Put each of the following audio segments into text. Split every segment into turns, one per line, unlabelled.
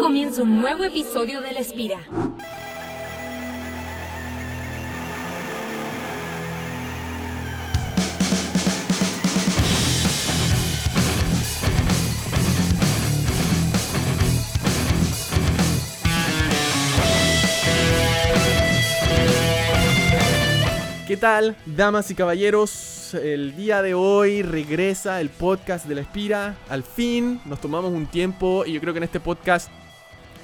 comienza un nuevo episodio de La Espira.
¿Qué tal, damas y caballeros? El día de hoy regresa el podcast de la Espira. Al fin nos tomamos un tiempo y yo creo que en este podcast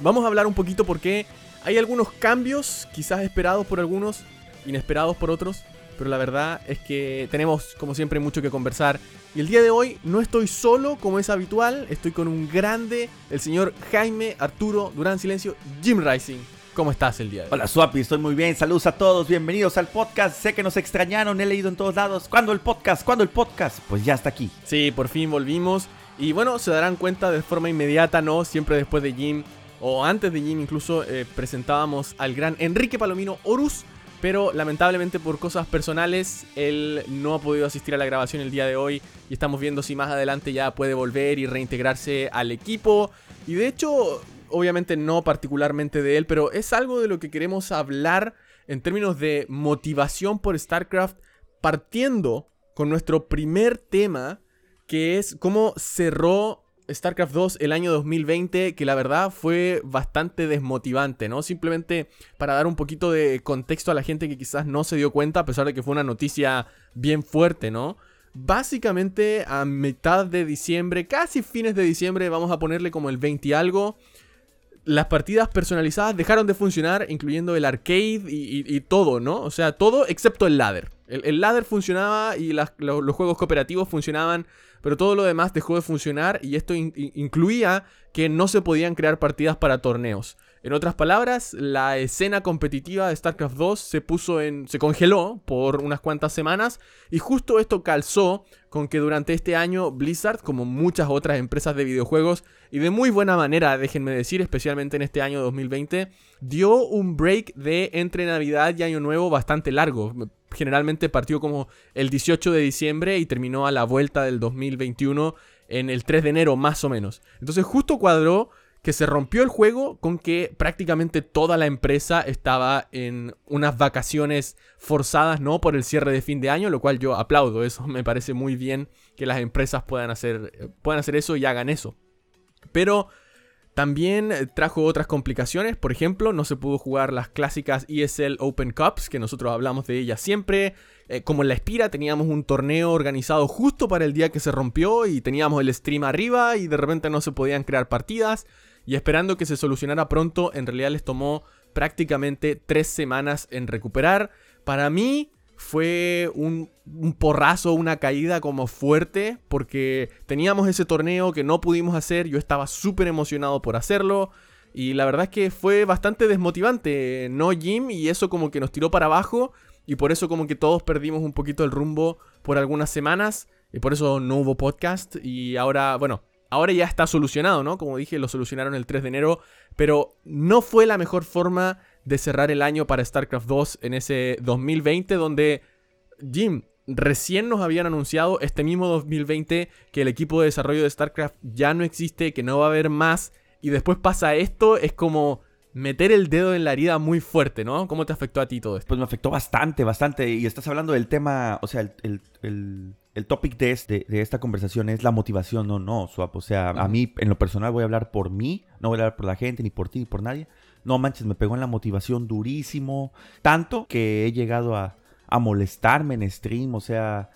vamos a hablar un poquito porque hay algunos cambios, quizás esperados por algunos, inesperados por otros, pero la verdad es que tenemos, como siempre, mucho que conversar. Y el día de hoy no estoy solo como es habitual, estoy con un grande, el señor Jaime Arturo Durán Silencio, Jim Rising. ¿Cómo estás el día de hoy?
Hola Swapi, estoy muy bien. Saludos a todos, bienvenidos al podcast. Sé que nos extrañaron, he leído en todos lados. ¿Cuándo el podcast? ¿Cuándo el podcast? Pues ya está aquí.
Sí, por fin volvimos. Y bueno, se darán cuenta de forma inmediata, ¿no? Siempre después de Jim, o antes de Jim incluso, eh, presentábamos al gran Enrique Palomino Horus. Pero lamentablemente por cosas personales, él no ha podido asistir a la grabación el día de hoy. Y estamos viendo si más adelante ya puede volver y reintegrarse al equipo. Y de hecho, obviamente no particularmente de él, pero es algo de lo que queremos hablar en términos de motivación por StarCraft, partiendo con nuestro primer tema, que es cómo cerró StarCraft 2 el año 2020, que la verdad fue bastante desmotivante, ¿no? Simplemente para dar un poquito de contexto a la gente que quizás no se dio cuenta, a pesar de que fue una noticia bien fuerte, ¿no? Básicamente a mitad de diciembre, casi fines de diciembre, vamos a ponerle como el 20 y algo, las partidas personalizadas dejaron de funcionar, incluyendo el arcade y, todo, ¿no? O sea, todo excepto el ladder. El, ladder funcionaba y los, juegos cooperativos funcionaban, pero todo lo demás dejó de funcionar y esto incluía que no se podían crear partidas para torneos. En otras palabras, la escena competitiva de StarCraft 2 se puso en. se congeló por unas cuantas semanas. Y justo esto calzó con que durante este año Blizzard, como muchas otras empresas de videojuegos, y de muy buena manera, déjenme decir, especialmente en este año 2020, dio un break de entre Navidad y Año Nuevo bastante largo. Generalmente partió como el 18 de diciembre y terminó a la vuelta del 2021 en el 3 de enero más o menos. Entonces justo cuadró que se rompió el juego con que prácticamente toda la empresa estaba en unas vacaciones forzadas, ¿no? Por el cierre de fin de año, lo cual yo aplaudo. Eso me parece muy bien que las empresas puedan hacer, puedan hacer eso y hagan eso. Pero también trajo otras complicaciones, por ejemplo, no se pudo jugar las clásicas ESL Open Cups, que nosotros hablamos de ellas siempre. Eh, como en la Espira teníamos un torneo organizado justo para el día que se rompió y teníamos el stream arriba y de repente no se podían crear partidas y esperando que se solucionara pronto, en realidad les tomó prácticamente tres semanas en recuperar. Para mí fue un, porrazo, una caída como fuerte, porque teníamos ese torneo que no pudimos hacer, yo estaba súper emocionado por hacerlo. Y la verdad es que fue bastante desmotivante, ¿no, Jim? Y eso como que nos tiró para abajo. Y por eso como que todos perdimos un poquito el rumbo por algunas semanas. Y por eso no hubo podcast. Y ahora, bueno, ahora ya está solucionado, ¿no? Como dije, lo solucionaron el 3 de enero, pero no fue la mejor forma de cerrar el año para StarCraft 2 en ese 2020 donde Jim recién nos habían anunciado este mismo 2020 que el equipo de desarrollo de StarCraft ya no existe, que no va a haber más y después pasa esto, es como meter el dedo en la herida muy fuerte, ¿no? ¿Cómo te afectó a ti todo esto?
Pues me afectó bastante, bastante. Y estás hablando del tema, o sea, el, el topic de, este, de esta conversación es la motivación, no, no, Swap. O sea, a mí, en lo personal, voy a hablar por mí, no voy a hablar por la gente, ni por ti, ni por nadie. No manches, me pegó en la motivación durísimo. Tanto que he llegado a, a molestarme en stream, o sea.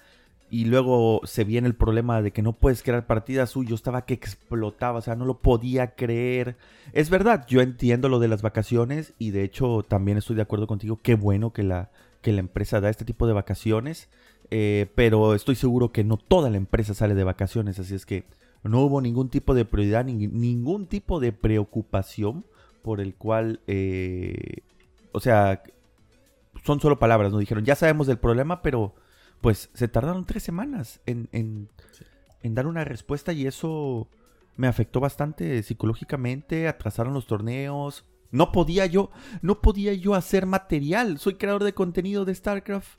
Y luego se viene el problema de que no puedes crear partidas suyo. Estaba que explotaba, o sea, no lo podía creer. Es verdad, yo entiendo lo de las vacaciones y de hecho también estoy de acuerdo contigo. Qué bueno que la, que la empresa da este tipo de vacaciones. Eh, pero estoy seguro que no toda la empresa sale de vacaciones, así es que no hubo ningún tipo de prioridad, ningún tipo de preocupación por el cual, eh, o sea, son solo palabras, nos dijeron, ya sabemos del problema, pero pues se tardaron tres semanas en, en, en dar una respuesta y eso me afectó bastante psicológicamente, atrasaron los torneos, no podía yo, no podía yo hacer material, soy creador de contenido de StarCraft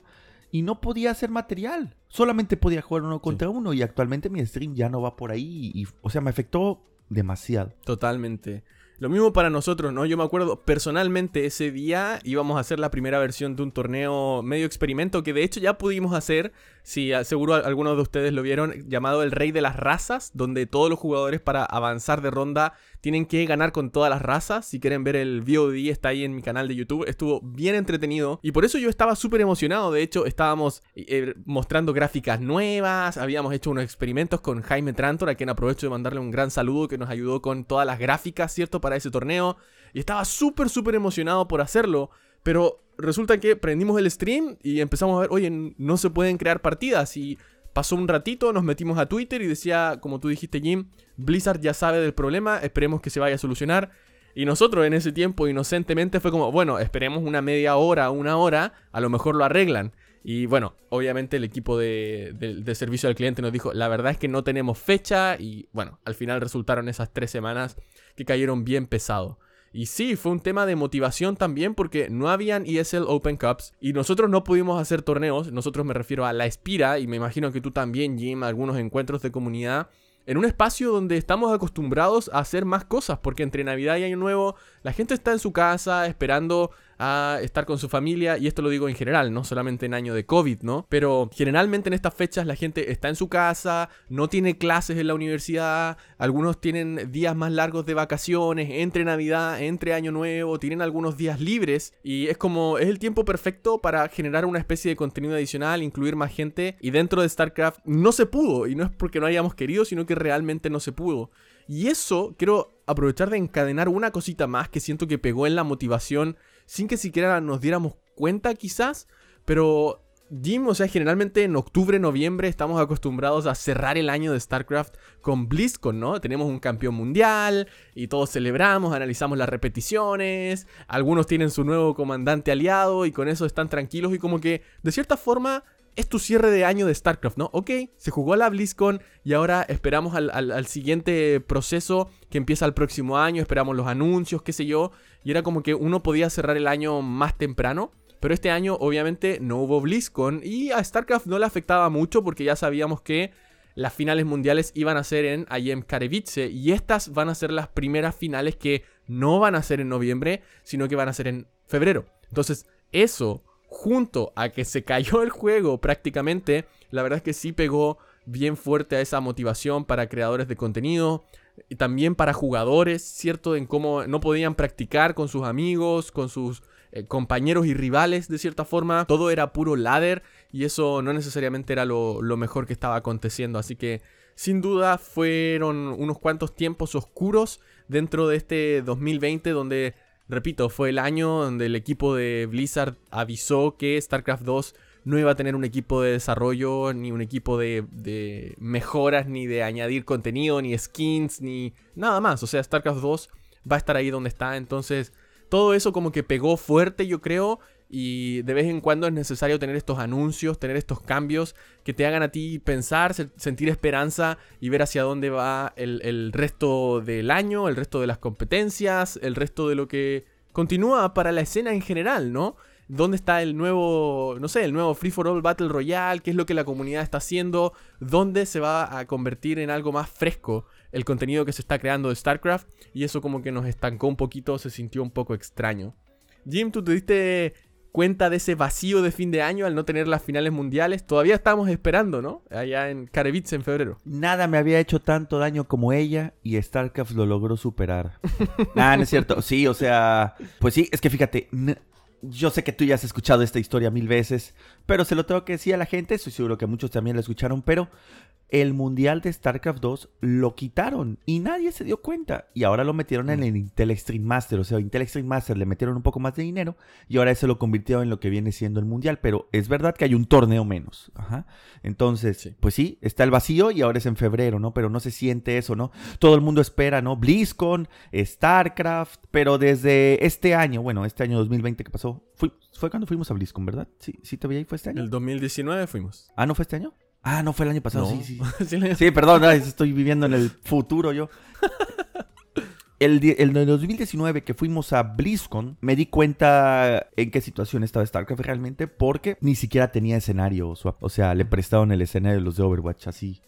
y no podía hacer material. Solamente podía jugar uno contra uno y actualmente mi stream ya no va por ahí. Y, o sea, me afectó demasiado.
Totalmente. Lo mismo para nosotros, ¿no? Yo me acuerdo personalmente ese día íbamos a hacer la primera versión de un torneo medio experimento que de hecho ya pudimos hacer, si seguro algunos de ustedes lo vieron, llamado el Rey de las Razas, donde todos los jugadores para avanzar de ronda tienen que ganar con todas las razas. Si quieren ver el VOD está ahí en mi canal de YouTube, estuvo bien entretenido y por eso yo estaba súper emocionado, de hecho estábamos eh, mostrando gráficas nuevas, habíamos hecho unos experimentos con Jaime Trantor, a quien aprovecho de mandarle un gran saludo que nos ayudó con todas las gráficas, ¿cierto? para ese torneo. Y estaba súper, súper emocionado por hacerlo. Pero resulta que prendimos el stream y empezamos a ver, oye, no se pueden crear partidas. Y pasó un ratito, nos metimos a Twitter y decía, como tú dijiste, Jim, Blizzard ya sabe del problema, esperemos que se vaya a solucionar. Y nosotros en ese tiempo, inocentemente, fue como, bueno, esperemos una media hora, una hora, a lo mejor lo arreglan. Y bueno, obviamente el equipo de, servicio al cliente nos dijo, la verdad es que no tenemos fecha y bueno, al final resultaron esas tres semanas que cayeron bien pesado. Y sí, fue un tema de motivación también porque no habían ESL Open Cups y nosotros no pudimos hacer torneos, nosotros me refiero a la Espira y me imagino que tú también, Jim, algunos encuentros de comunidad en un espacio donde estamos acostumbrados a hacer más cosas, porque entre Navidad y Año Nuevo la gente está en su casa esperando a estar con su familia, y esto lo digo en general, no solamente en año de COVID, ¿no? Pero generalmente en estas fechas la gente está en su casa, no tiene clases en la universidad, algunos tienen días más largos de vacaciones, entre Navidad, entre Año Nuevo, tienen algunos días libres, y es como, es el tiempo perfecto para generar una especie de contenido adicional, incluir más gente, y dentro de StarCraft no se pudo, y no es porque no hayamos querido, sino que realmente no se pudo. Y eso quiero aprovechar de encadenar una cosita más que siento que pegó en la motivación sin que siquiera nos diéramos cuenta quizás, pero Jim, o sea, generalmente en octubre, noviembre estamos acostumbrados a cerrar el año de StarCraft con BlizzCon, ¿no? Tenemos un campeón mundial y todos celebramos, analizamos las repeticiones, algunos tienen su nuevo comandante aliado y con eso están tranquilos y como que de cierta forma es tu cierre de año de StarCraft, ¿no? Ok, se jugó la BlizzCon y ahora esperamos al, siguiente proceso que empieza el próximo año, esperamos los anuncios, qué sé yo, y era como que uno podía cerrar el año más temprano. Pero este año obviamente no hubo BlizzCon y a StarCraft no le afectaba mucho porque ya sabíamos que las finales mundiales iban a ser en IEM Katowice y estas van a ser las primeras finales que no van a ser en noviembre, sino que van a ser en febrero. Entonces, eso junto a que se cayó el juego prácticamente, la verdad es que sí pegó bien fuerte a esa motivación para creadores de contenido y también para jugadores, ¿cierto? En cómo no podían practicar con sus amigos, con sus eh, compañeros y rivales de cierta forma. Todo era puro ladder y eso no necesariamente era lo, lo mejor que estaba aconteciendo. Así que sin duda fueron unos cuantos tiempos oscuros dentro de este 2020 donde Repito, fue el año donde el equipo de Blizzard avisó que StarCraft 2 no iba a tener un equipo de desarrollo, ni un equipo de, mejoras, ni de añadir contenido, ni skins, ni nada más. O sea, StarCraft 2 va a estar ahí donde está. Entonces, todo eso como que pegó fuerte, yo creo. Y de vez en cuando es necesario tener estos anuncios, tener estos cambios que te hagan a ti pensar, sentir esperanza y ver hacia dónde va el, resto del año, el resto de las competencias, el resto de lo que continúa para la escena en general, ¿no? ¿Dónde está el nuevo, no sé, el nuevo Free for All Battle Royale? ¿Qué es lo que la comunidad está haciendo? ¿Dónde se va a convertir en algo más fresco el contenido que se está creando de StarCraft? Y eso como que nos estancó un poquito, se sintió un poco extraño. Jim, tú te diste cuenta de ese vacío de fin de año al no tener las finales mundiales. Todavía estamos esperando, ¿no? Allá en Karevitz en febrero.
Nada me había hecho tanto daño como ella y StarCraft lo logró superar. ah, no es cierto. Sí, o sea, pues sí, es que fíjate, yo sé que tú ya has escuchado esta historia mil veces, pero se lo tengo que decir a la gente, estoy seguro que muchos también la escucharon, pero el mundial de StarCraft 2 lo quitaron y nadie se dio cuenta. Y ahora lo metieron en mm. el Intel Extreme Master. O sea, Intel Extreme Master le metieron un poco más de dinero y ahora eso lo convirtió en lo que viene siendo el mundial. Pero es verdad que hay un torneo menos. Ajá. Entonces, pues sí, está el vacío y ahora es en febrero, ¿no? Pero no se siente eso, ¿no? Todo el mundo espera, ¿no? BlizzCon, StarCraft. Pero desde este año, bueno, este año 2020 que pasó, fue, fue cuando fuimos a BlizzCon, ¿verdad? Sí, sí te veía y fue este año.
El 2019 fuimos.
Ah, ¿no fue este año? Ah, no fue el año pasado, sí, sí. sí, perdón, estoy viviendo en el futuro yo. El, el, 2019 que fuimos a BlizzCon, me di cuenta en qué situación estaba StarCraft realmente, porque ni siquiera tenía escenario. O sea, le prestaron el escenario de los de Overwatch así.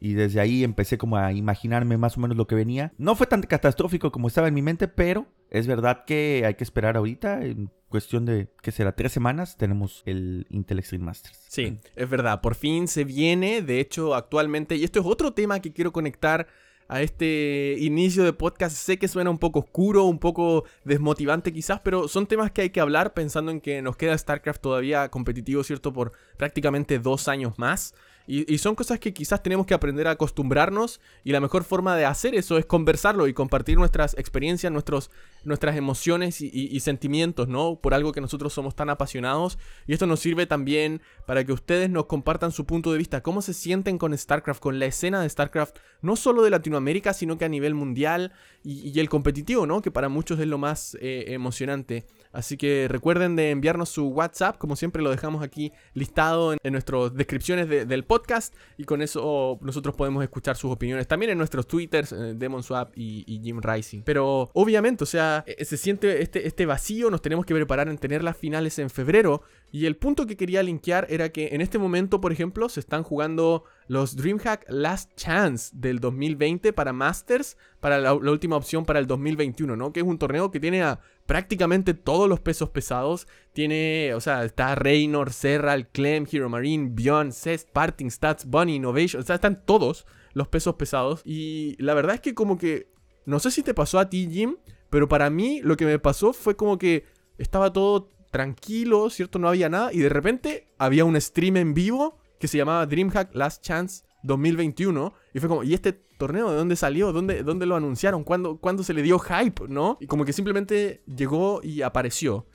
Y desde ahí empecé como a imaginarme más o menos lo que venía. No fue tan catastrófico como estaba en mi mente, pero es verdad que hay que esperar ahorita. En cuestión de, ¿qué será? Tres semanas tenemos el Intel Extreme Masters.
Sí, es verdad. Por fin se viene. De hecho, actualmente, y esto es otro tema que quiero conectar a este inicio de podcast. Sé que suena un poco oscuro, un poco desmotivante quizás, pero son temas que hay que hablar pensando en que nos queda StarCraft todavía competitivo, ¿cierto? Por prácticamente dos años más. Y, son cosas que quizás tenemos que aprender a acostumbrarnos y la mejor forma de hacer eso es conversarlo y compartir nuestras experiencias, nuestros, nuestras emociones y, sentimientos, ¿no? Por algo que nosotros somos tan apasionados. Y esto nos sirve también para que ustedes nos compartan su punto de vista, cómo se sienten con StarCraft, con la escena de StarCraft, no solo de Latinoamérica, sino que a nivel mundial y, el competitivo, ¿no? Que para muchos es lo más eh, emocionante. Así que recuerden de enviarnos su WhatsApp, como siempre lo dejamos aquí listado en, nuestras descripciones del podcast y con eso nosotros podemos escuchar sus opiniones también en nuestros twitters, eh, y Jim Rising. Pero obviamente, o sea, eh, se siente este, este vacío, nos tenemos que preparar en tener las finales en febrero y el punto que quería linkear era que en este momento, por ejemplo, se están jugando los DreamHack Last Chance del 2020 para Masters, para la, última opción para el 2021, ¿no? Que es un torneo que tiene a prácticamente todos los pesos pesados. Tiene, o sea, está Reynor, Serral, Clem, Hero Marine, Beyond, Cest, Parting, Stats, Bunny, Innovation. O sea, están todos los pesos pesados. Y la verdad es que como que, no sé si te pasó a ti, Jim, pero para mí lo que me pasó fue como que estaba todo tranquilo, ¿cierto? No había nada. Y de repente había un stream en vivo que se llamaba DreamHack Last Chance 2021. Y fue como, ¿y este torneo de dónde salió? ¿Dónde, dónde lo anunciaron? ¿Cuándo, ¿Cuándo se le dio hype? ¿No? Y como que simplemente llegó y apareció.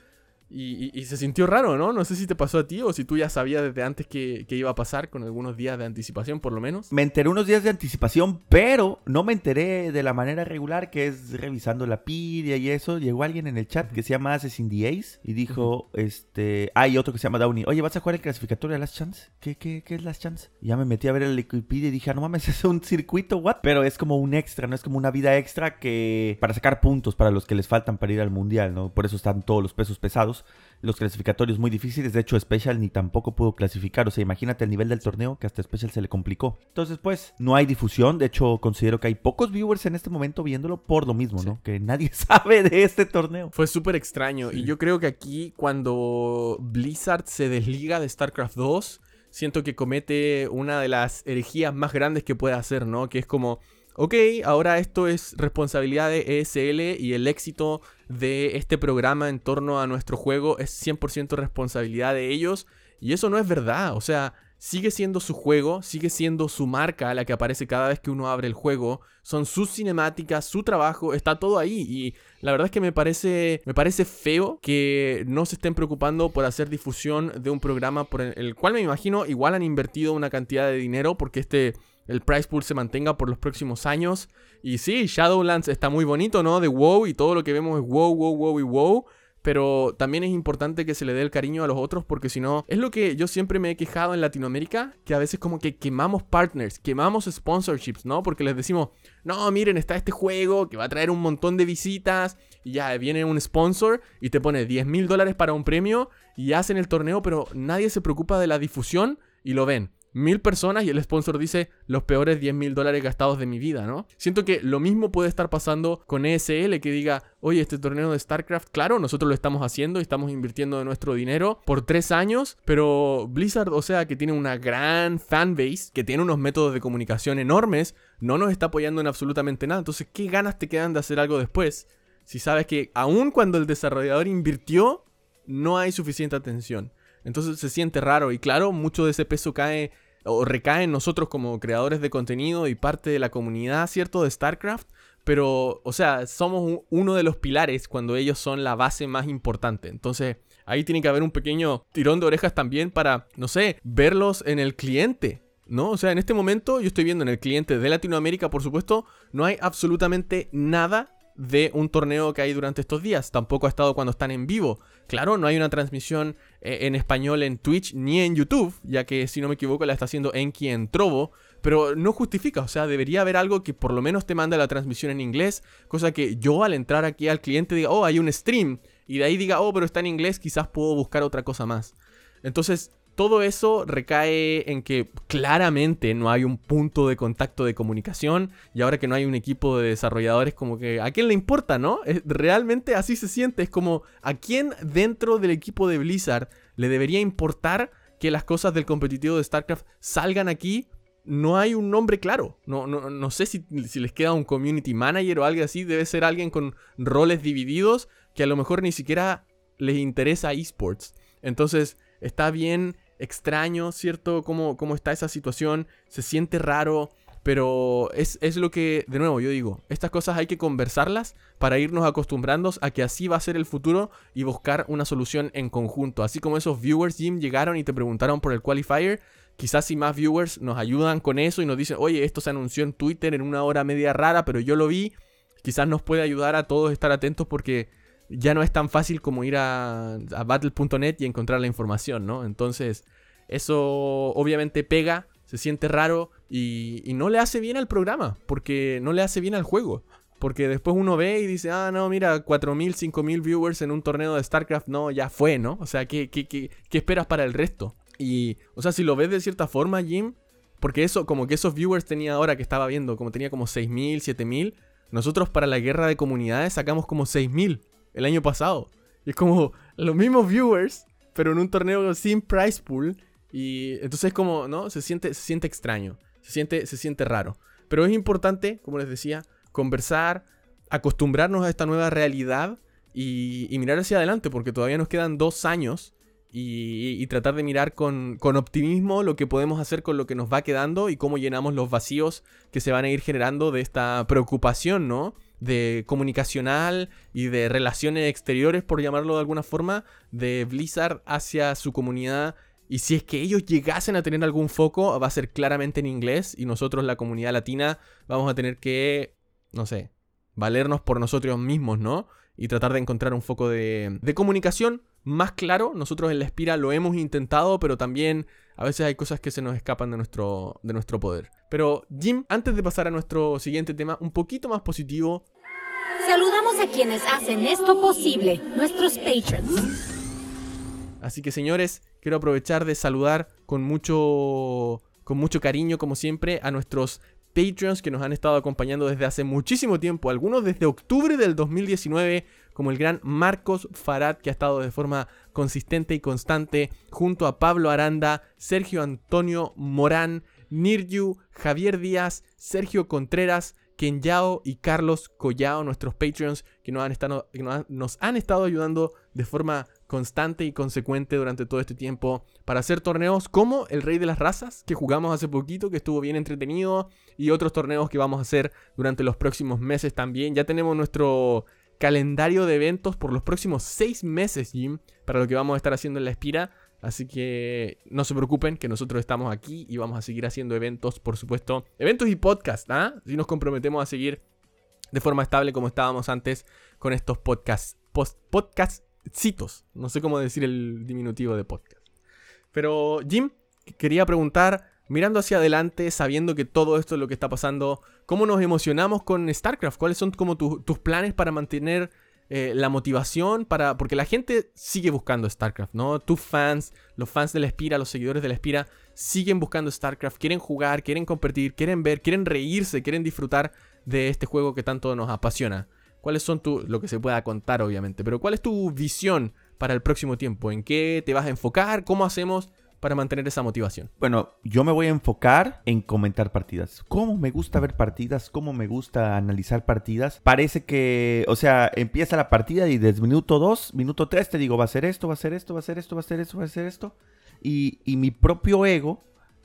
Y, se sintió raro, ¿no? No sé si te pasó a ti o si tú ya sabías desde antes que, iba a pasar con algunos días de anticipación, por lo menos.
Me enteré unos días de anticipación, pero no me enteré de la manera regular que es revisando la pidia y eso. Llegó alguien en el chat que se llama Assassin the Ace y dijo, este... Ah, y otro que se llama Downey. Oye, ¿vas a jugar el clasificatorio de Last Chance? ¿Qué, qué, qué es Last Chance? Y ya me metí a ver el Wikipedia y dije, ah, no mames, es un circuito, ¿what? Pero es como un extra, ¿no? Es como una vida extra que... Para sacar puntos para los que les faltan para ir al Mundial, ¿no? Por eso están todos los pesos pesados los clasificatorios muy difíciles. De hecho, Special ni tampoco pudo clasificar. O sea, imagínate el nivel del torneo que hasta Special se le complicó. Entonces, pues, no hay difusión. De hecho, considero que hay pocos viewers en este momento viéndolo por lo mismo, ¿no? Que nadie sabe de este torneo.
Fue súper extraño. Y yo creo que aquí, cuando Blizzard se desliga de StarCraft 2, siento que comete una de las herejías más grandes que puede hacer, ¿no? Que es como ok, ahora esto es responsabilidad de ESL y el éxito de este programa en torno a nuestro juego es 100% responsabilidad de ellos. Y eso no es verdad, o sea, sigue siendo su juego, sigue siendo su marca la que aparece cada vez que uno abre el juego, son sus cinemáticas, su trabajo, está todo ahí y la verdad es que me parece me parece feo que no se estén preocupando por hacer difusión de un programa por el cual me imagino igual han invertido una cantidad de dinero porque este el price pool se mantenga por los próximos años. Y sí, Shadowlands está muy bonito, ¿no? De WoW y todo lo que vemos es WoW, WoW, WoW y WoW. Pero también es importante que se le dé el cariño a los otros porque si no, es lo que yo siempre me he quejado en Latinoamérica, que a veces como que quemamos partners, quemamos sponsorships, ¿no? Porque les decimos, no, miren, está este juego que va a traer un montón de visitas y ya viene un sponsor y te pone 10 mil dólares para un premio y hacen el torneo, pero nadie se preocupa de la difusión y lo ven mil personas y el sponsor dice los peores 10 mil dólares gastados de mi vida, ¿no? Siento que lo mismo puede estar pasando con ESL que diga, oye, este torneo de StarCraft, claro, nosotros lo estamos haciendo y estamos invirtiendo de nuestro dinero por tres años, pero Blizzard, o sea, que tiene una gran fanbase, que tiene unos métodos de comunicación enormes, no nos está apoyando en absolutamente nada. Entonces, ¿qué ganas te quedan de hacer algo después? Si sabes que aun cuando el desarrollador invirtió, no hay suficiente atención. Entonces se siente raro y claro, mucho de ese peso cae o recae en nosotros como creadores de contenido y parte de la comunidad, ¿cierto? De StarCraft. Pero, o sea, somos uno de los pilares cuando ellos son la base más importante. Entonces, ahí tiene que haber un pequeño tirón de orejas también para, no sé, verlos en el cliente. ¿No? O sea, en este momento yo estoy viendo en el cliente de Latinoamérica, por supuesto, no hay absolutamente nada de un torneo que hay durante estos días. Tampoco ha estado cuando están en vivo. Claro, no hay una transmisión eh, en español en Twitch ni en YouTube, ya que si no me equivoco la está haciendo Enki en Trovo. Pero no justifica, o sea, debería haber algo que por lo menos te mande la transmisión en inglés. Cosa que yo al entrar aquí al cliente diga, oh, hay un stream. Y de ahí diga, oh, pero está en inglés, quizás puedo buscar otra cosa más. Entonces, todo eso recae en que claramente no hay un punto de contacto de comunicación y ahora que no hay un equipo de desarrolladores como que a quién le importa, ¿no? realmente así se siente, es como a quién dentro del equipo de Blizzard le debería importar que las cosas del competitivo de StarCraft salgan aquí. No hay un nombre claro. No, no, no sé si, si les queda un community manager o algo así. Debe ser alguien con roles divididos que a lo mejor ni siquiera les interesa esports. Entonces, está bien extraño, ¿cierto? Cómo, cómo está esa situación, se siente raro, pero es, es, lo que, de nuevo, yo digo, estas cosas hay que conversarlas para irnos acostumbrando a que así va a ser el futuro y buscar una solución en conjunto. Así como esos viewers, Jim, llegaron y te preguntaron por el qualifier, quizás si más viewers nos ayudan con eso y nos dicen, oye, esto se anunció en Twitter en una hora media rara, pero yo lo vi, quizás nos puede ayudar a todos estar atentos porque ya no es tan fácil como ir a, battle.net y encontrar la información, ¿no? Entonces, eso obviamente pega, se siente raro y, no le hace bien al programa, porque no le hace bien al juego. Porque después uno ve y dice, ah, no, mira, 4.000, 5.000 viewers en un torneo de StarCraft, no, ya fue, ¿no? O sea, ¿qué, qué, qué, qué esperas para el resto? Y, o sea, si lo ves de cierta forma, Jim, porque eso, como que esos viewers tenía ahora que estaba viendo, como tenía como 6.000, 7.000, nosotros para la guerra de comunidades sacamos como 6.000 el año pasado. Y es como los mismos viewers, pero en un torneo sin price pool. Y entonces es como, ¿no? Se siente, se siente extraño, se siente, se siente raro. Pero es importante, como les decía, conversar, acostumbrarnos a esta nueva realidad y, mirar hacia adelante, porque todavía nos quedan dos años y, tratar de mirar con, con, optimismo lo que podemos hacer con lo que nos va quedando y cómo llenamos los vacíos que se van a ir generando de esta preocupación, ¿no? De comunicacional y de relaciones exteriores, por llamarlo de alguna forma, de Blizzard hacia su comunidad. Y si es que ellos llegasen a tener algún foco, va a ser claramente en inglés y nosotros, la comunidad latina, vamos a tener que, no sé, valernos por nosotros mismos, ¿no? Y tratar de encontrar un foco de, de comunicación más claro. Nosotros en la Espira lo hemos intentado, pero también a veces hay cosas que se nos escapan de nuestro, de nuestro poder. Pero Jim, antes de pasar a nuestro siguiente tema, un poquito más positivo,
Saludamos a quienes hacen esto posible, nuestros patrons.
Así que señores, quiero aprovechar de saludar con mucho, con mucho cariño, como siempre, a nuestros Patreons que nos han estado acompañando desde hace muchísimo tiempo, algunos desde octubre del 2019, como el gran Marcos Farad, que ha estado de forma consistente y constante junto a Pablo Aranda, Sergio Antonio Morán, Niryu, Javier Díaz, Sergio Contreras, Ken Yao y Carlos Collao, nuestros Patreons, que nos han, estado, nos han estado ayudando de forma constante y consecuente durante todo este tiempo para hacer torneos como el Rey de las Razas, que jugamos hace poquito, que estuvo bien entretenido, y otros torneos que vamos a hacer durante los próximos meses también. Ya tenemos nuestro calendario de eventos por los próximos seis meses, Jim, para lo que vamos a estar haciendo en la Espira. Así que no se preocupen que nosotros estamos aquí y vamos a seguir haciendo eventos, por supuesto. Eventos y podcast, ¿ah? Si nos comprometemos a seguir de forma estable como estábamos antes con estos podcasts. Post podcastcitos. No sé cómo decir el diminutivo de podcast. Pero Jim, quería preguntar, mirando hacia adelante, sabiendo que todo esto es lo que está pasando, ¿cómo nos emocionamos con StarCraft? ¿Cuáles son como tus planes para mantener eh, la motivación para. Porque la gente sigue buscando StarCraft, ¿no? Tus fans, los fans de la Espira, los seguidores de la Espira, siguen buscando StarCraft, quieren jugar, quieren competir, quieren ver, quieren reírse, quieren disfrutar de este juego que tanto nos apasiona. ¿Cuáles son tu. lo que se pueda contar, obviamente, pero cuál es tu visión para el próximo tiempo? ¿En qué te vas a enfocar? ¿Cómo hacemos para mantener esa motivación?
Bueno, yo me voy a enfocar en comentar partidas. ¿Cómo me gusta ver partidas? ¿Cómo me gusta analizar partidas? Parece que, o sea, empieza la partida y desde minuto 2, minuto 3 te digo, va a ser esto, va a ser esto, va a ser esto, va a ser esto, va a ser esto. Y, mi propio ego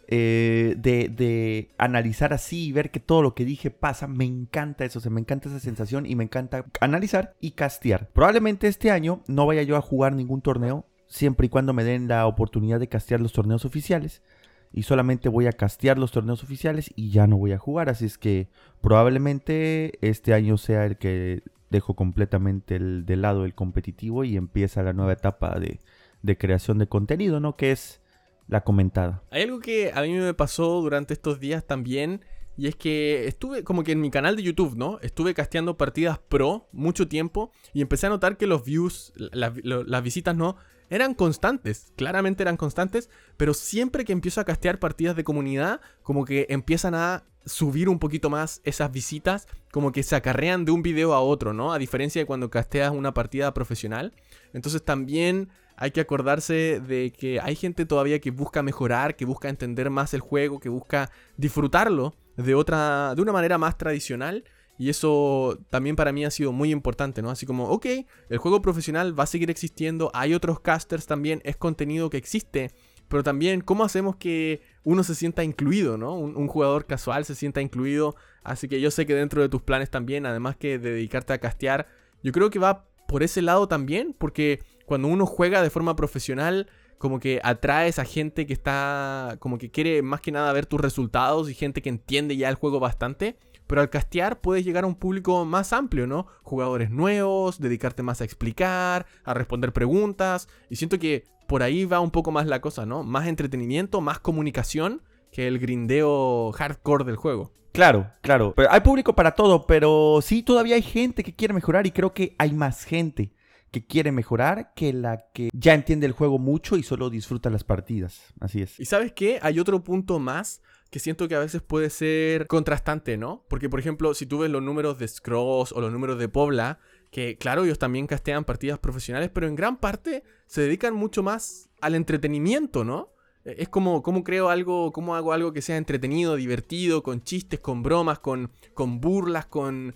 eh, de, de, analizar así y ver que todo lo que dije pasa, me encanta eso, o sea, me encanta esa sensación y me encanta analizar y castear. Probablemente este año no vaya yo a jugar ningún torneo, siempre y cuando me den la oportunidad de castear los torneos oficiales. Y solamente voy a castear los torneos oficiales y ya no voy a jugar. Así es que probablemente este año sea el que dejo completamente de lado el competitivo y empieza la nueva etapa de, de creación de contenido, ¿no? Que es la comentada.
Hay algo que a mí me pasó durante estos días también. Y es que estuve como que en mi canal de YouTube, ¿no? Estuve casteando partidas pro mucho tiempo y empecé a notar que los views, las visitas, ¿no? eran constantes, claramente eran constantes, pero siempre que empiezo a castear partidas de comunidad, como que empiezan a subir un poquito más esas visitas, como que se acarrean de un video a otro, ¿no? A diferencia de cuando casteas una partida profesional. Entonces también hay que acordarse de que hay gente todavía que busca mejorar, que busca entender más el juego, que busca disfrutarlo de otra de una manera más tradicional y eso también para mí ha sido muy importante, ¿no? Así como, ok, el juego profesional va a seguir existiendo, hay otros casters también, es contenido que existe, pero también cómo hacemos que uno se sienta incluido, ¿no? Un, jugador casual se sienta incluido. Así que yo sé que dentro de tus planes también, además que de dedicarte a castear, yo creo que va por ese lado también, porque cuando uno juega de forma profesional, como que atraes a gente que está, como que quiere más que nada ver tus resultados y gente que entiende ya el juego bastante. Pero al castear puedes llegar a un público más amplio, ¿no? Jugadores nuevos, dedicarte más a explicar, a responder preguntas. Y siento que por ahí va un poco más la cosa, ¿no? Más entretenimiento, más comunicación que el grindeo hardcore del juego.
Claro, claro. Pero hay público para todo, pero sí, todavía hay gente que quiere mejorar y creo que hay más gente que quiere mejorar que la que ya entiende el juego mucho y solo disfruta las partidas. Así es.
Y sabes qué? Hay otro punto más que siento que a veces puede ser contrastante, ¿no? Porque, por ejemplo, si tú ves los números de Scrolls o los números de Pobla, que claro, ellos también castean partidas profesionales, pero en gran parte se dedican mucho más al entretenimiento, ¿no? E, es como, cómo creo algo, cómo hago algo que sea entretenido, divertido, con chistes, con bromas, con, con burlas, con,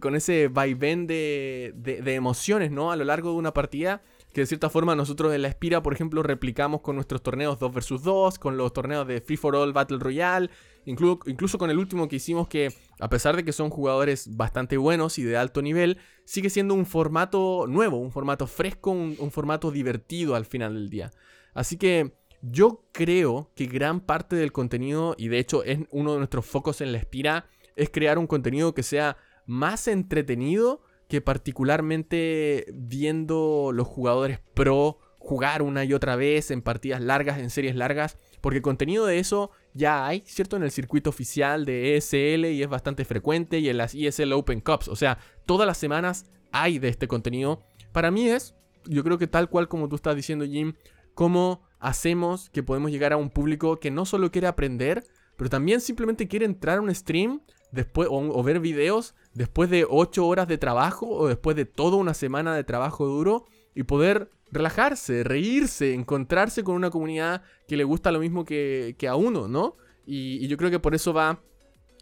con ese vaivén de, de, emociones, ¿no? A lo largo de una partida que de cierta forma nosotros en la Espira, por ejemplo, replicamos con nuestros torneos 2 vs 2, con los torneos de Free for All Battle Royale, incluso, incluso con el último que hicimos que, a pesar de que son jugadores bastante buenos y de alto nivel, sigue siendo un formato nuevo, un formato fresco, un formato divertido al final del día. Así que yo creo que gran parte del contenido, y de hecho es uno de nuestros focos en la Espira, es crear un contenido que sea más entretenido, que particularmente viendo los jugadores pro jugar una y otra vez en partidas largas, en series largas, porque contenido de eso ya hay, ¿cierto? En el circuito oficial de ESL y es bastante frecuente y en las ESL Open Cups, o sea, todas las semanas hay de este contenido. Para mí es, yo creo que tal cual como tú estás diciendo Jim, cómo hacemos que podemos llegar a un público que no solo quiere aprender, pero también simplemente quiere entrar a un stream después o, ver videos después de 8 horas de trabajo o después de toda una semana de trabajo duro y poder relajarse, reírse, encontrarse con una comunidad que le gusta lo mismo que, a uno, ¿no? Y, yo creo que por eso va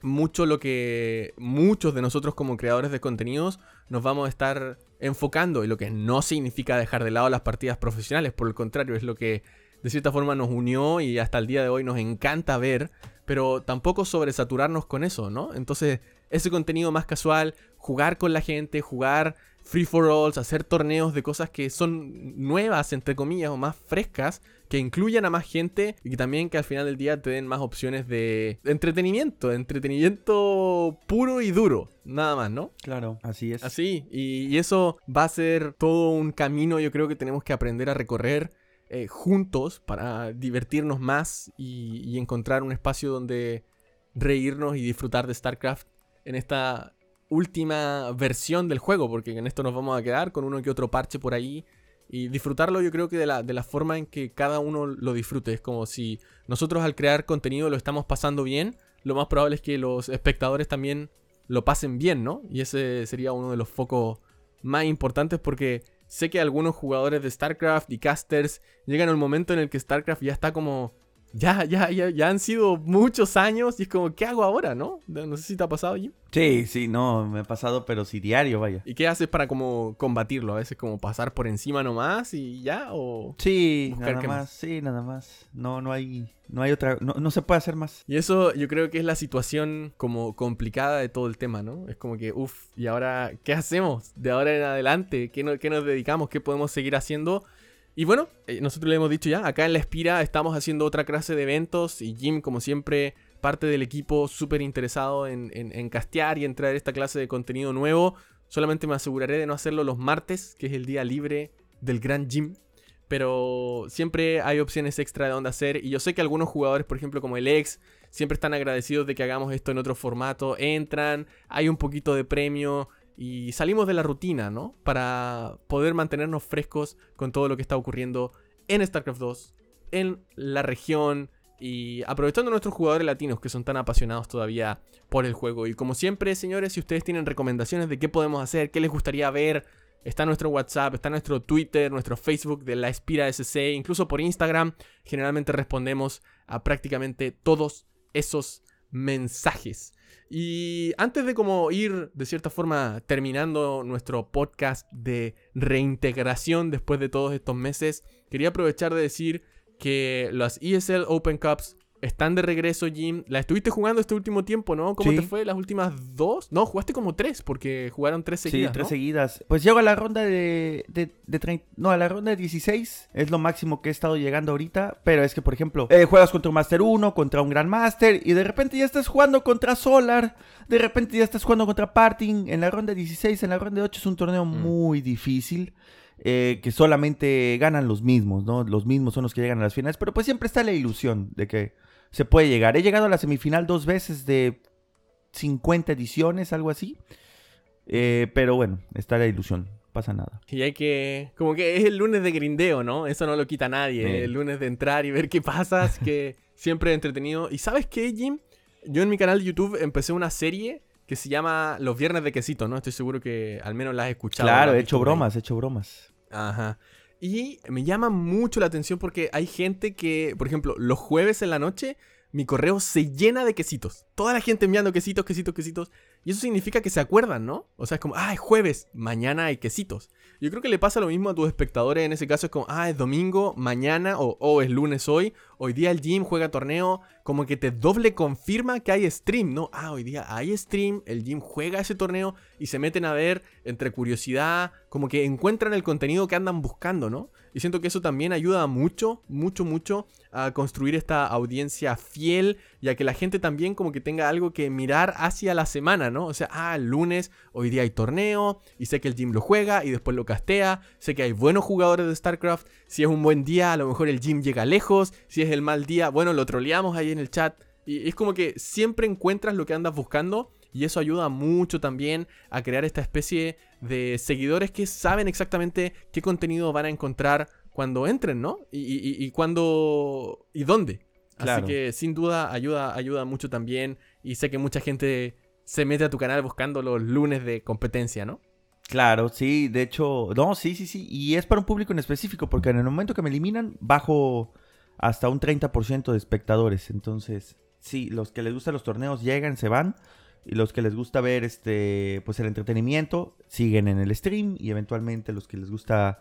mucho lo que muchos de nosotros como creadores de contenidos nos vamos a estar enfocando y lo que no significa dejar de lado las partidas profesionales, por el contrario, es lo que de cierta forma nos unió y hasta el día de hoy nos encanta ver pero tampoco sobresaturarnos con eso, ¿no? Entonces, ese contenido más casual, jugar con la gente, jugar free for alls, hacer torneos de cosas que son nuevas, entre comillas, o más frescas, que incluyan a más gente y que también que al final del día te den más opciones de entretenimiento, de entretenimiento puro y duro, nada más, ¿no?
Claro, así es.
Así, y, y eso va a ser todo un camino, yo creo que tenemos que aprender a recorrer eh, juntos para divertirnos más y, encontrar un espacio donde reírnos y disfrutar de StarCraft en esta última versión del juego, porque en esto nos vamos a quedar con uno que otro parche por ahí y disfrutarlo yo creo que de la, de la forma en que cada uno lo disfrute. Es como si nosotros al crear contenido lo estamos pasando bien, lo más probable es que los espectadores también lo pasen bien, ¿no? Y ese sería uno de los focos más importantes porque Sé que algunos jugadores de StarCraft y casters llegan al momento en el que StarCraft ya está como ya, ya, ya, ya han sido muchos años y es como, ¿qué hago ahora, no? No sé si te ha pasado, Jim.
Sí, sí, no, me ha pasado, pero sí diario, vaya.
¿Y qué haces para como combatirlo? A veces como pasar por encima nomás y ya, o...
Sí, nada más, sí, nada más. No, no hay, no hay otra, no, se puede hacer más.
Y eso yo creo que es la situación como complicada de todo el tema, ¿no? Es como que, uff, ¿y ahora qué hacemos? De ahora en adelante, ¿qué, no, qué nos dedicamos? ¿Qué podemos seguir haciendo? Y bueno, eh, nosotros le hemos dicho ya, acá en La Espira estamos haciendo otra clase de eventos y Jim, como siempre, parte del equipo súper interesado en, castear y en traer esta clase de contenido nuevo. Solamente me aseguraré de no hacerlo los martes, que es el día libre del Gran Jim. Pero siempre hay opciones extra de dónde hacer. Y yo sé que algunos jugadores, por ejemplo, como el ex, siempre están agradecidos de que hagamos esto en otro formato. Entran, hay un poquito de premio y salimos de la rutina, ¿no? Para poder mantenernos frescos con todo lo que está ocurriendo en StarCraft 2, en la región y aprovechando nuestros jugadores latinos que son tan apasionados todavía por el juego. Y como siempre, señores, si ustedes tienen recomendaciones de qué podemos hacer, qué les gustaría ver, está nuestro WhatsApp, está nuestro Twitter, nuestro Facebook de la Espira SC, incluso por Instagram, generalmente respondemos a prácticamente todos esos mensajes. Y antes de como ir de cierta forma terminando nuestro podcast de reintegración después de todos estos meses, quería aprovechar de decir que las ESL Open Cups están de regreso, Jim. La estuviste jugando este último tiempo, ¿no? ¿Cómo te fue las últimas dos? No, jugaste como tres, porque jugaron tres seguidas.
Sí, tres seguidas. Pues llego a la ronda de, de, No, a la ronda de 16. Es lo máximo que he estado llegando ahorita. Pero es que, por ejemplo, eh, juegas contra un Master 1, contra un Grand Master. Y de repente ya estás jugando contra Solar. De repente ya estás jugando contra Parting. En la ronda 16, en la ronda de 8 es un torneo mm. muy difícil. Eh, que solamente ganan los mismos, ¿no? Los mismos son los que llegan a las finales. Pero pues siempre está la ilusión de que se puede llegar. He llegado a la semifinal dos veces de 50 ediciones, algo así. Eh, pero bueno, está la ilusión. Pasa nada.
Y hay que. Como que es el lunes de grindeo, ¿no? Eso no lo quita nadie. El lunes de entrar y ver qué pasa. Es que siempre entretenido. ¿Y sabes qué, Jim? Yo en mi canal de YouTube empecé una serie que se llama Los Viernes de Quesito, ¿no? Estoy seguro que al menos la has escuchado.
Claro, he hecho bromas, he hecho bromas.
Ajá. Y me llama mucho la atención porque hay gente que, por ejemplo, los jueves en la noche, mi correo se llena de quesitos. Toda la gente enviando quesitos, quesitos, quesitos. Y eso significa que se acuerdan, ¿no? O sea, es como, ah, es jueves, mañana hay quesitos. Yo creo que le pasa lo mismo a tus espectadores en ese caso. Es como, ah, es domingo, mañana, o oh, es lunes hoy. Hoy día el gym juega torneo. Como que te doble confirma que hay stream, ¿no? Ah, hoy día hay stream, el gym juega ese torneo y se meten a ver entre curiosidad. Como que encuentran el contenido que andan buscando, ¿no? Y siento que eso también ayuda mucho, mucho, mucho a construir esta audiencia fiel y a que la gente también como que tenga algo que mirar hacia la semana, ¿no? O sea, ah, el lunes, hoy día hay torneo y sé que el gym lo juega y después lo castea, sé que hay buenos jugadores de StarCraft, si es un buen día, a lo mejor el gym llega lejos, si es el mal día, bueno, lo troleamos ahí en el chat. Y es como que siempre encuentras lo que andas buscando y eso ayuda mucho también a crear esta especie de seguidores que saben exactamente qué contenido van a encontrar cuando entren, ¿no? Y, y, y cuándo y dónde. Así que sin duda ayuda, ayuda mucho también. Y sé que mucha gente se mete a tu canal buscando los lunes de competencia, ¿no?
Claro, sí, de hecho, no, sí, sí, sí. Y es para un público en específico, porque en el momento que me eliminan, bajo hasta un 30% de espectadores. Entonces, sí, los que les gustan los torneos llegan, se van. Y los que les gusta ver este, pues el entretenimiento, siguen en el stream. Y eventualmente los que les gusta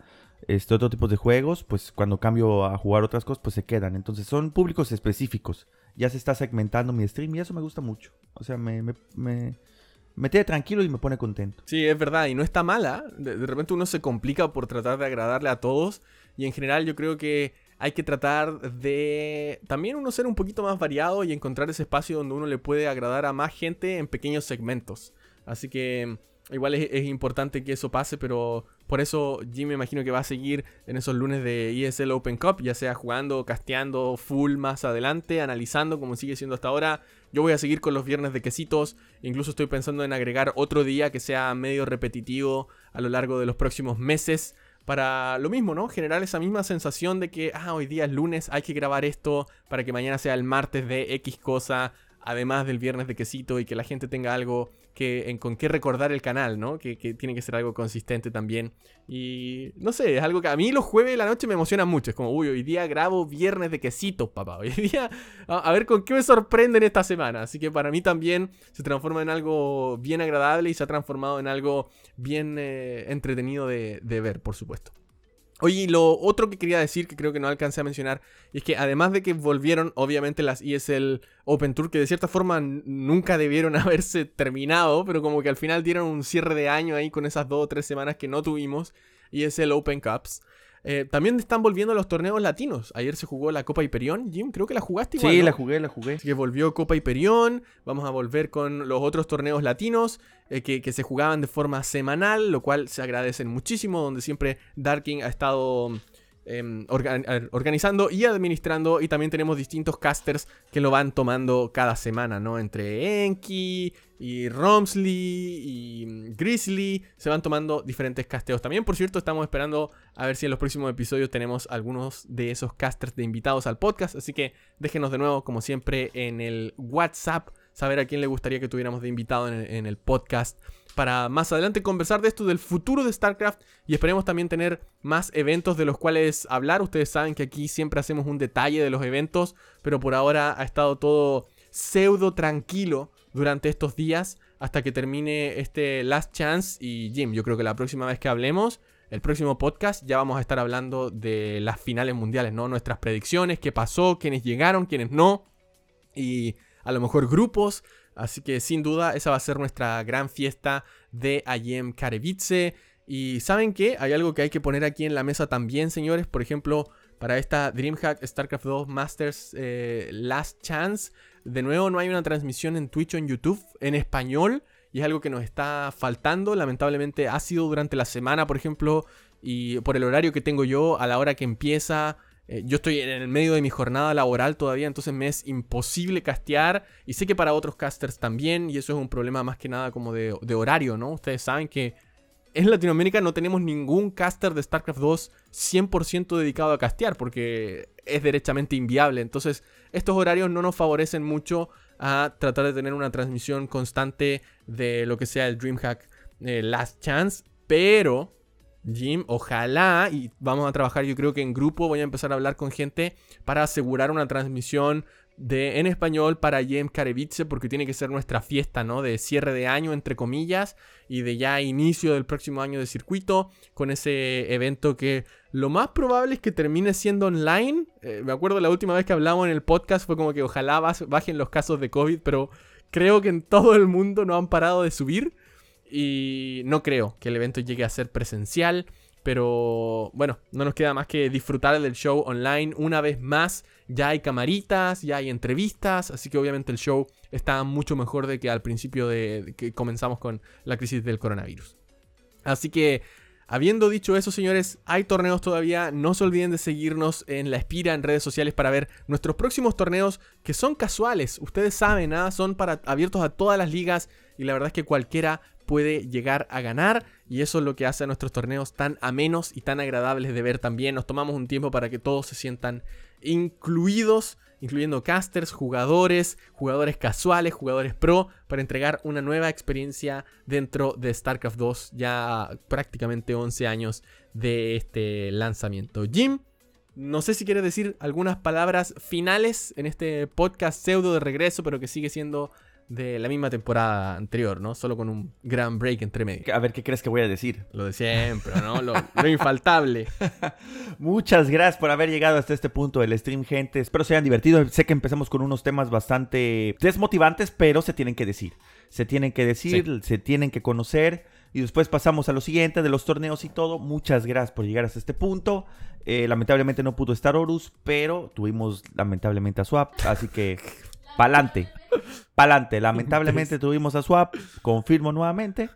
este otro tipo de juegos, pues cuando cambio a jugar otras cosas, pues se quedan. Entonces son públicos específicos. Ya se está segmentando mi stream y eso me gusta mucho. O sea, me, me, me, tiene tranquilo y me pone contento.
Sí, es verdad. Y no está mala. De, de repente uno se complica por tratar de agradarle a todos. Y en general yo creo que hay que tratar de también uno ser un poquito más variado y encontrar ese espacio donde uno le puede agradar a más gente en pequeños segmentos. Así que igual es, importante que eso pase, pero por eso Jim me imagino que va a seguir en esos lunes de ESL Open Cup, ya sea jugando, casteando full más adelante, analizando como sigue siendo hasta ahora. Yo voy a seguir con los viernes de quesitos, incluso estoy pensando en agregar otro día que sea medio repetitivo a lo largo de los próximos meses para lo mismo, ¿no? Generar esa misma sensación de que, ah, hoy día es lunes, hay que grabar esto para que mañana sea el martes de X cosa, además del viernes de quesito y que la gente tenga algo que, en, con qué recordar el canal, ¿no? Que, tiene que ser algo consistente también. Y no sé, es algo que a mí los jueves de la noche me emociona mucho. Es como, uy, hoy día grabo viernes de quesitos, papá. Hoy día, a, ver con qué me sorprenden esta semana. Así que para mí también se transforma en algo bien agradable y se ha transformado en algo bien eh, entretenido de ver, por supuesto. Oye, lo otro que quería decir, que creo que no alcancé a mencionar, es que además de que volvieron, obviamente, las ESL Open Tour, que de cierta forma nunca debieron haberse terminado, pero como que al final dieron un cierre de año ahí con esas dos o tres semanas que no tuvimos, ESL Open Cups. Eh, también están volviendo los torneos latinos. Ayer se jugó la Copa Hiperión. Jim, creo que la jugaste igual.
Sí, la jugué, la jugué.
que volvió Copa Hiperión. Vamos a volver con los otros torneos latinos eh, que, se jugaban de forma semanal, lo cual se agradecen muchísimo. Donde siempre Darking ha estado em, organizando y administrando. Y también tenemos distintos casters que lo van tomando cada semana, ¿no? Entre Enki y Romsley y mm, Grizzly se van tomando diferentes casteos. También, por cierto, estamos esperando a ver si en los próximos episodios tenemos algunos de esos casters de invitados al podcast. Así que déjenos de nuevo, como siempre, en el WhatsApp saber a quién le gustaría que tuviéramos de invitado en el, podcast para más adelante conversar de esto del futuro de StarCraft y esperemos también tener más eventos de los cuales hablar. Ustedes saben que aquí siempre hacemos un detalle de los eventos, pero por ahora ha estado todo pseudo tranquilo durante estos días hasta que termine este Last Chance y Jim, yo creo que la próxima vez que hablemos, el próximo podcast ya vamos a estar hablando de las finales mundiales, ¿no? Nuestras predicciones, qué pasó, quiénes llegaron, quiénes no y a lo mejor grupos. Así que sin duda esa va a ser nuestra gran fiesta de Ayem Karevice. Y saben que hay algo que hay que poner aquí en la mesa también, señores. Por ejemplo, para esta DreamHack StarCraft 2 Masters eh, Last Chance. De nuevo, no hay una transmisión en Twitch o en YouTube en español. Y es algo que nos está faltando. Lamentablemente ha sido durante la semana, por ejemplo. Y por el horario que tengo yo, a la hora que empieza eh, yo estoy en el medio de mi jornada laboral todavía, entonces me es imposible castear. Y sé que para otros casters también, y eso es un problema más que nada como de, horario, ¿no? Ustedes saben que en Latinoamérica no tenemos ningún caster de StarCraft 2 100% dedicado a castear, porque es derechamente inviable. Entonces, estos horarios no nos favorecen mucho a tratar de tener una transmisión constante de lo que sea el DreamHack eh, Last Chance. Pero Jim, ojalá, y vamos a trabajar yo creo que en grupo, voy a empezar a hablar con gente para asegurar una transmisión de, en español para Jem Karevice, porque tiene que ser nuestra fiesta, ¿no? De cierre de año, entre comillas, y de ya inicio del próximo año de circuito, con ese evento que lo más probable es que termine siendo online. Eh, me acuerdo la última vez que hablamos en el podcast fue como que ojalá bajen los casos de COVID, pero creo que en todo el mundo no han parado de subir. Y no creo que el evento llegue a ser presencial. Pero bueno, no nos queda más que disfrutar del show online una vez más. Ya hay camaritas, ya hay entrevistas, así que obviamente el show está mucho mejor de que al principio de que comenzamos con la crisis del coronavirus. Así que Habiendo dicho eso, señores, hay torneos todavía. No se olviden de seguirnos en la Espira en redes sociales para ver nuestros próximos torneos que son casuales. Ustedes saben, nada, son para abiertos a todas las ligas y la verdad es que cualquiera puede llegar a ganar y eso es lo que hace a nuestros torneos tan amenos y tan agradables de ver también. Nos tomamos un tiempo para que todos se sientan incluidos, incluyendo casters, jugadores, jugadores casuales, jugadores pro, para entregar una nueva experiencia dentro de StarCraft 2 ya prácticamente 11 años de este lanzamiento. Jim, no sé si quieres decir algunas palabras finales en este podcast pseudo de regreso, pero que sigue siendo de la misma temporada anterior, ¿no? Solo con un gran break entre medio.
A ver, ¿qué crees que voy a decir?
Lo de siempre, ¿no? Lo, infaltable.
Muchas gracias por haber llegado hasta este punto del stream, gente. Espero se hayan divertido. Sé que empezamos con unos temas bastante desmotivantes, pero se tienen que decir. Se tienen que decir, se tienen que conocer. Y después pasamos a lo siguiente de los torneos y todo. Muchas gracias por llegar hasta este punto. Eh, lamentablemente no pudo estar Horus, pero tuvimos lamentablemente a Swap. Así que Pa'lante. Pa'lante. Lamentablemente tuvimos a Swap. Confirmo nuevamente.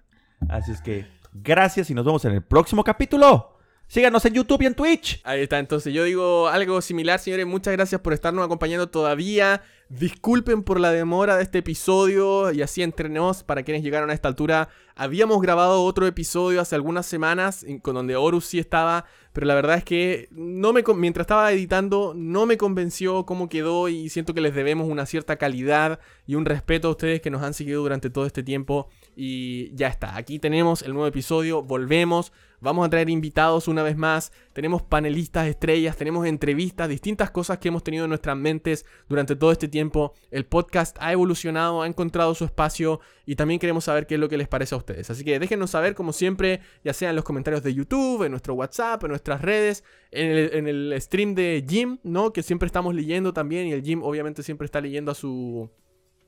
Así es que gracias y nos vemos en el próximo capítulo. Síganos en YouTube y en Twitch.
Ahí está, entonces yo digo algo similar, señores. Muchas gracias por estarnos acompañando todavía. Disculpen por la demora de este episodio y así entrenos para quienes llegaron a esta altura. Habíamos grabado otro episodio hace algunas semanas con donde Horus sí estaba, pero la verdad es que no me, mientras estaba editando no me convenció cómo quedó y siento que les debemos una cierta calidad y un respeto a ustedes que nos han seguido durante todo este tiempo y ya está. Aquí tenemos el nuevo episodio, volvemos. Vamos a traer invitados una vez más. Tenemos panelistas estrellas, tenemos entrevistas, distintas cosas que hemos tenido en nuestras mentes durante todo este tiempo. El podcast ha evolucionado, ha encontrado su espacio y también queremos saber qué es lo que les parece a ustedes. Así que déjenos saber, como siempre, ya sea en los comentarios de YouTube, en nuestro WhatsApp, en nuestras redes, en el, en el stream de Jim, ¿no? Que siempre estamos leyendo también y el Jim obviamente siempre está leyendo a su,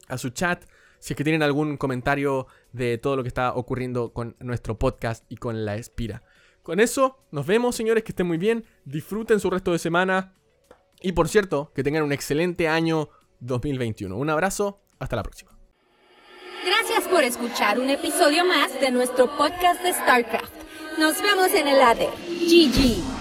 a su chat si es que tienen algún comentario de todo lo que está ocurriendo con nuestro podcast y con la Espira. Con eso, nos vemos, señores, que estén muy bien, disfruten su resto de semana y por cierto, que tengan un excelente año 2021. Un abrazo, hasta la próxima.
Gracias por escuchar un episodio más de nuestro podcast de StarCraft. Nos vemos en el ADE. GG.